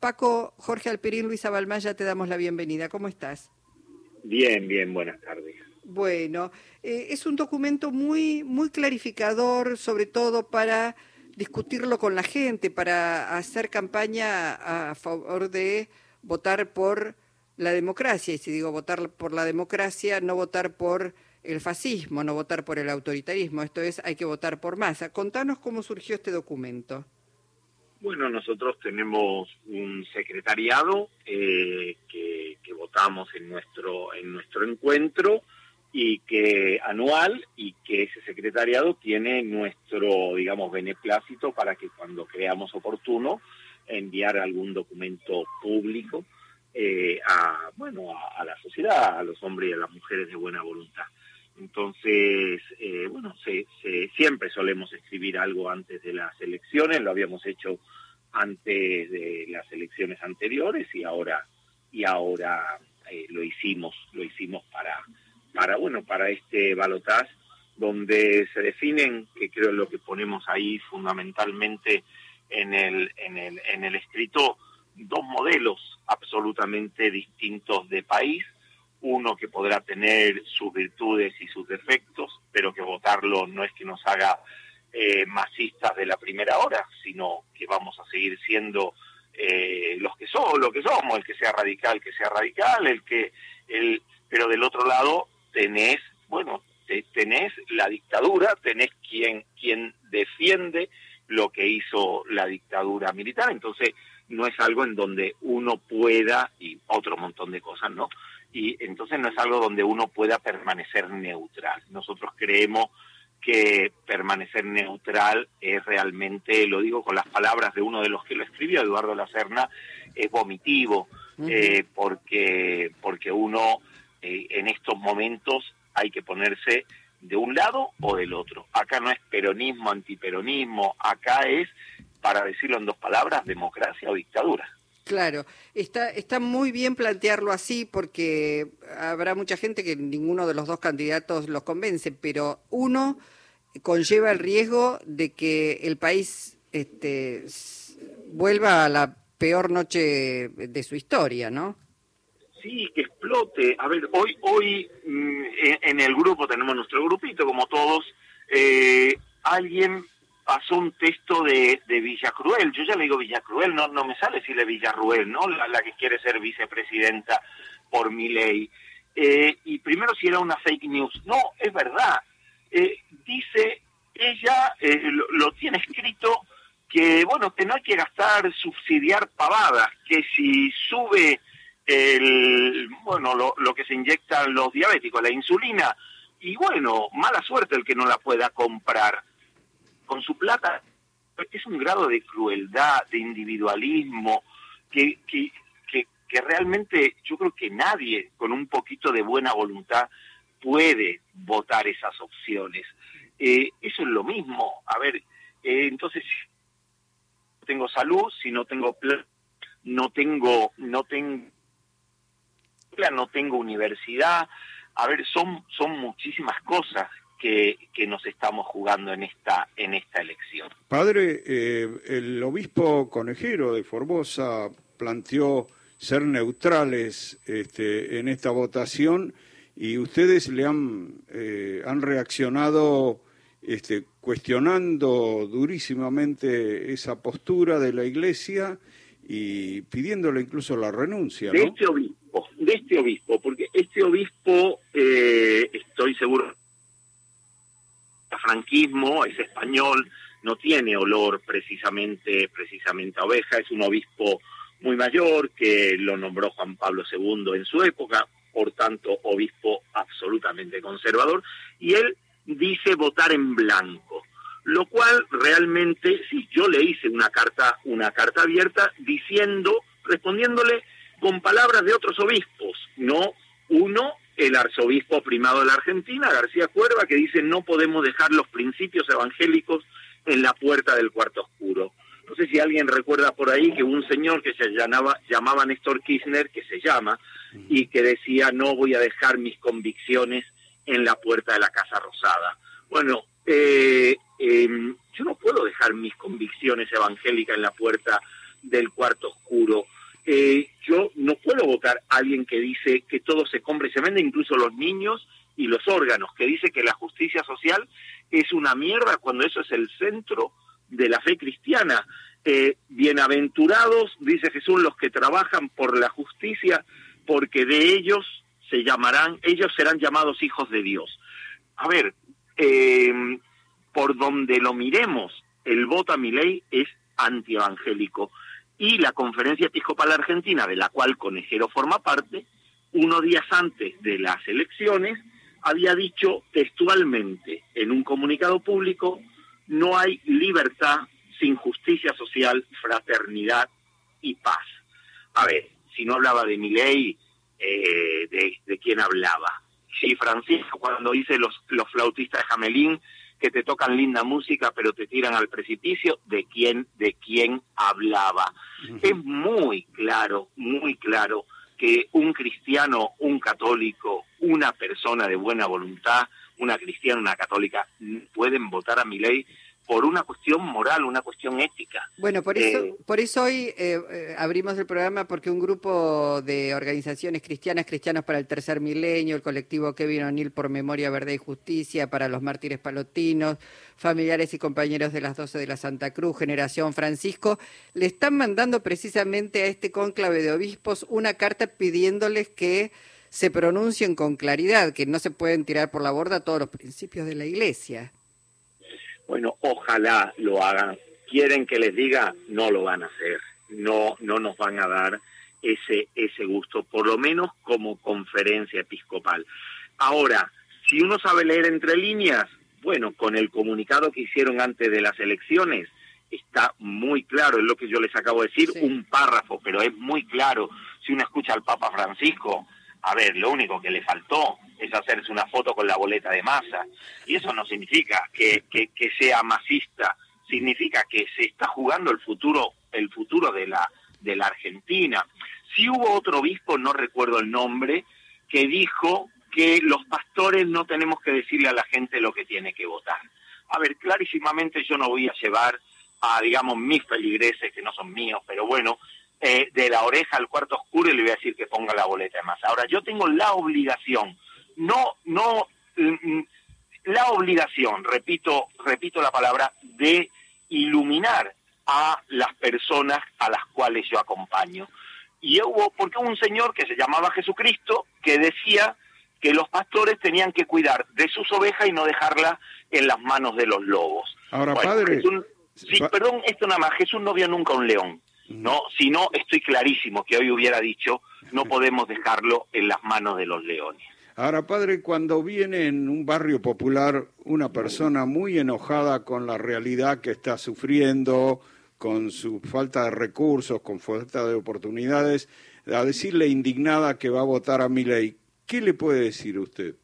Paco, Jorge Alperín, Luisa Balmaya, te damos la bienvenida. ¿Cómo estás? Bien, bien, buenas tardes. Bueno, eh, es un documento muy, muy clarificador, sobre todo para discutirlo con la gente, para hacer campaña a favor de votar por la democracia. Y si digo votar por la democracia, no votar por el fascismo, no votar por el autoritarismo. Esto es, hay que votar por masa. Contanos cómo surgió este documento. Bueno, nosotros tenemos un secretariado eh, que, votamos en nuestro en nuestro encuentro y que anual y que ese secretariado tiene nuestro digamos beneplácito para que cuando creamos oportuno enviar algún documento público eh, a bueno a, la sociedad a los hombres y a las mujeres de buena voluntad entonces eh, bueno se, siempre solemos escribir algo antes de las elecciones lo habíamos hecho antes de las elecciones anteriores y ahora y ahora eh, lo hicimos lo hicimos para para bueno para este balotaje donde se definen que creo lo que ponemos ahí fundamentalmente en el en el en el escrito dos modelos absolutamente distintos de país uno que podrá tener sus virtudes y sus defectos pero que votarlo no es que nos haga eh, masistas de la primera hora, sino que vamos a seguir siendo eh, los que somos, lo que somos, el que sea radical, que sea radical, el que, el, pero del otro lado tenés, bueno, tenés la dictadura, tenés quien, quien defiende lo que hizo la dictadura militar, entonces no es algo en donde uno pueda, y otro montón de cosas, ¿no? Y entonces no es algo donde uno pueda permanecer neutral. Nosotros creemos que permanecer neutral es realmente, lo digo con las palabras de uno de los que lo escribió, Eduardo Lacerna, es vomitivo, eh, porque, porque uno eh, en estos momentos hay que ponerse de un lado o del otro. Acá no es peronismo, antiperonismo, acá es, para decirlo en dos palabras, democracia o dictadura. Claro, está, está muy bien plantearlo así porque habrá mucha gente que ninguno de los dos candidatos los convence, pero uno conlleva el riesgo de que el país este, vuelva a la peor noche de su historia, ¿no? Sí, que explote. A ver, hoy, hoy mm, en el grupo tenemos nuestro grupito, como todos. Eh, alguien pasó un texto de, de Villacruel, yo ya le digo Villacruel, no, no me sale si le Villarruel, ¿no? La, que quiere ser vicepresidenta por mi ley. Eh, y primero si era una fake news. No, es verdad. Eh, dice ella, eh, lo, tiene escrito, que bueno, que no hay que gastar, subsidiar pavadas, que si sube el, bueno, lo, lo que se inyectan los diabéticos, la insulina, y bueno, mala suerte el que no la pueda comprar con su plata, es un grado de crueldad, de individualismo, que, que, que, realmente yo creo que nadie con un poquito de buena voluntad puede votar esas opciones. Eh, eso es lo mismo. A ver, eh, entonces, si tengo salud, si no tengo plata, no tengo, no tengo, no tengo universidad. A ver, son, son muchísimas cosas que, nos estamos jugando en esta, en esta elección. Padre, eh, el obispo conejero de Formosa planteó ser neutrales este, en esta votación y ustedes le han, eh, han reaccionado este, cuestionando durísimamente esa postura de la Iglesia y pidiéndole incluso la renuncia. De este obispo, de este obispo, porque este obispo, eh, estoy seguro, franquismo, es español, no tiene olor precisamente, precisamente a oveja, es un obispo muy mayor que lo nombró Juan Pablo II en su época, por tanto obispo absolutamente conservador, y él dice votar en blanco, lo cual realmente, si yo le hice una carta, una carta abierta diciendo, respondiéndole con palabras de otros obispos, no uno el arzobispo primado de la Argentina, García Cuerva, que dice no podemos dejar los principios evangélicos en la puerta del cuarto oscuro. No sé si alguien recuerda por ahí que un señor que se llamaba, llamaba Néstor Kirchner, que se llama, y que decía no voy a dejar mis convicciones en la puerta de la Casa Rosada. Bueno, eh, em, yo no puedo dejar mis convicciones evangélicas en la puerta del cuarto oscuro. Eh, yo no puedo votar a alguien que dice que todo se compra y se vende, incluso los niños y los órganos, que dice que la justicia social es una mierda cuando eso es el centro de la fe cristiana. Eh, bienaventurados, dice Jesús, los que trabajan por la justicia, porque de ellos se llamarán, ellos serán llamados hijos de Dios. A ver, eh, por donde lo miremos, el voto a mi ley es antievangélico. Y la Conferencia Episcopal Argentina, de la cual Conejero forma parte, unos días antes de las elecciones, había dicho textualmente en un comunicado público, no hay libertad sin justicia social, fraternidad y paz. A ver, si no hablaba de mi ley, eh, de, de quién hablaba. Sí, Francisco, cuando dice los, los flautistas de Jamelín que te tocan linda música pero te tiran al precipicio, de quién, de quién hablaba. Es muy claro, muy claro que un cristiano, un católico, una persona de buena voluntad, una cristiana, una católica, pueden votar a mi ley por una cuestión moral, una cuestión ética. Bueno, por eso, eh, por eso hoy eh, eh, abrimos el programa porque un grupo de organizaciones cristianas, Cristianos para el Tercer Milenio, el colectivo Kevin O'Neill por Memoria, Verdad y Justicia, para los mártires palotinos, familiares y compañeros de las 12 de la Santa Cruz, Generación Francisco, le están mandando precisamente a este cónclave de obispos una carta pidiéndoles que se pronuncien con claridad, que no se pueden tirar por la borda todos los principios de la Iglesia. Bueno, ojalá lo hagan. Quieren que les diga, no lo van a hacer. No, no nos van a dar ese, ese gusto, por lo menos como conferencia episcopal. Ahora, si uno sabe leer entre líneas, bueno, con el comunicado que hicieron antes de las elecciones, está muy claro, es lo que yo les acabo de decir, un párrafo, pero es muy claro. Si uno escucha al Papa Francisco, a ver, lo único que le faltó es hacerse una foto con la boleta de masa. Y eso no significa que, que, sea masista, significa que se está jugando el futuro, el futuro de la, de la Argentina. Si hubo otro obispo, no recuerdo el nombre, que dijo que los pastores no tenemos que decirle a la gente lo que tiene que votar. A ver, clarísimamente yo no voy a llevar a, digamos, mis feligreses, que no son míos, pero bueno, eh, de la oreja al cuarto oscuro y le voy a decir que ponga la boleta de masa. Ahora, yo tengo la obligación no, no, mm, mm, la obligación, repito, repito la palabra, de iluminar a las personas a las cuales yo acompaño. Y hubo, porque hubo un señor que se llamaba Jesucristo que decía que los pastores tenían que cuidar de sus ovejas y no dejarlas en las manos de los lobos. Ahora, padre. sí, perdón, esto nada más. Jesús no vio nunca un león. No, si no, estoy clarísimo que hoy hubiera dicho, no podemos dejarlo en las manos de los leones. Ahora, padre, cuando viene en un barrio popular una persona muy enojada con la realidad que está sufriendo, con su falta de recursos, con falta de oportunidades, a decirle indignada que va a votar a mi ley, ¿qué le puede decir usted?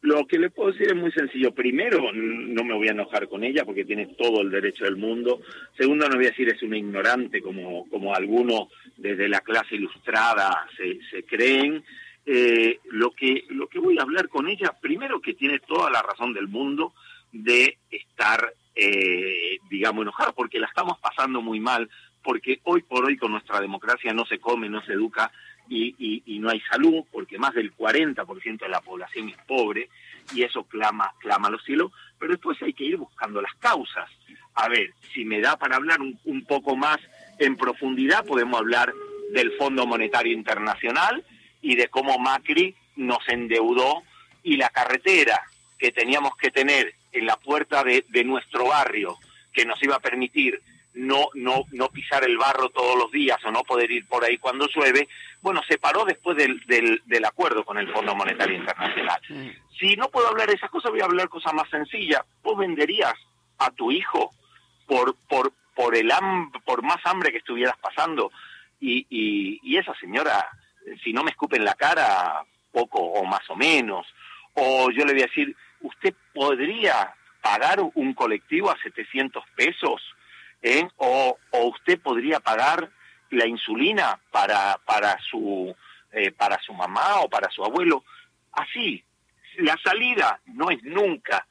Lo que le puedo decir es muy sencillo. Primero, no me voy a enojar con ella porque tiene todo el derecho del mundo. Segundo, no voy a decir es una ignorante como, como algunos desde la clase ilustrada se, se creen. Eh, lo que lo que voy a hablar con ella primero que tiene toda la razón del mundo de estar eh, digamos enojada porque la estamos pasando muy mal porque hoy por hoy con nuestra democracia no se come no se educa y, no hay salud porque más del 40% de la población es pobre y eso clama clama a los cielos pero después hay que ir buscando las causas. A ver si me da para hablar un, un poco más en profundidad podemos hablar del Fondo Monetario Internacional y de cómo Macri nos endeudó y la carretera que teníamos que tener en la puerta de, nuestro barrio, que nos iba a permitir no, no, no pisar el barro todos los días o no poder ir por ahí cuando llueve, bueno, se paró después del, del, del acuerdo con el Fondo Monetario Internacional. Si no puedo hablar de esas cosas, voy a hablar cosas más sencillas. ¿Vos venderías a tu hijo por, por, por, el por más hambre que estuvieras pasando? Y, y, y esa señora si no me escupen la cara, poco o más o menos. O yo le voy a decir, ¿usted podría pagar un colectivo a 700 pesos? ¿Eh? O, o usted podría pagar la insulina para, para, su, eh, para su mamá o para su abuelo. Así, la salida no es nunca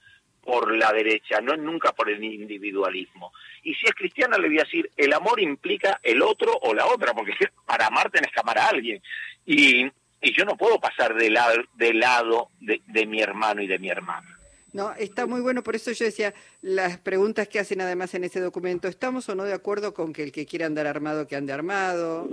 por la derecha, no es nunca por el individualismo. Y si es cristiana le voy a decir, el amor implica el otro o la otra, porque para amar tenés que amar a alguien. Y, y yo no puedo pasar de lado, de, lado de mi hermano y de mi hermana. No, está muy bueno, por eso yo decía, las preguntas que hacen además en ese documento, ¿estamos o no de acuerdo con que el que quiera andar armado, que ande armado?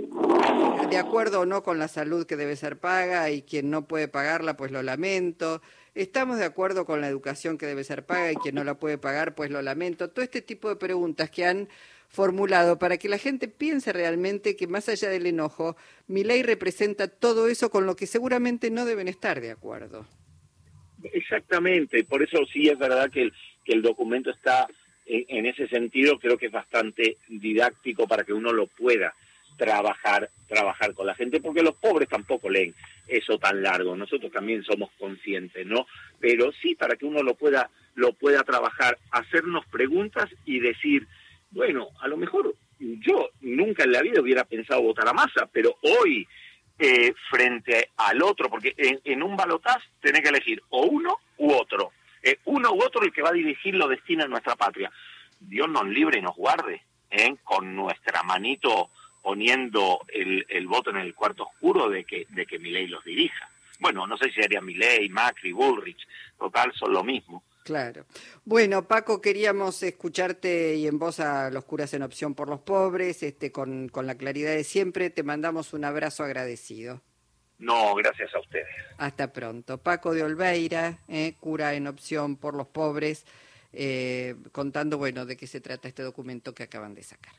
¿De acuerdo o no con la salud que debe ser paga y quien no puede pagarla, pues lo lamento? ¿Estamos de acuerdo con la educación que debe ser paga y quien no la puede pagar, pues lo lamento? Todo este tipo de preguntas que han formulado para que la gente piense realmente que más allá del enojo, mi ley representa todo eso con lo que seguramente no deben estar de acuerdo. Exactamente, por eso sí es verdad que el, que el documento está en, ese sentido, creo que es bastante didáctico para que uno lo pueda trabajar, trabajar con la gente, porque los pobres tampoco leen eso tan largo, nosotros también somos conscientes, ¿no? Pero sí para que uno lo pueda, lo pueda trabajar, hacernos preguntas y decir, bueno, a lo mejor yo nunca en la vida hubiera pensado votar a masa, pero hoy eh, frente al otro, porque en, un balotaz tenés que elegir o uno u otro. Eh, uno u otro el que va a dirigir los destinos de nuestra patria. Dios nos libre y nos guarde, ¿eh? con nuestra manito poniendo el, el, voto en el cuarto oscuro de que, de que ley los dirija. Bueno, no sé si sería ley Macri, Bullrich, total, son lo mismo. Claro. Bueno, Paco, queríamos escucharte y en voz a los curas en opción por los pobres, este, con, con la claridad de siempre. Te mandamos un abrazo agradecido. No, gracias a ustedes. Hasta pronto. Paco de Olveira, eh, cura en opción por los pobres, eh, contando, bueno, de qué se trata este documento que acaban de sacar.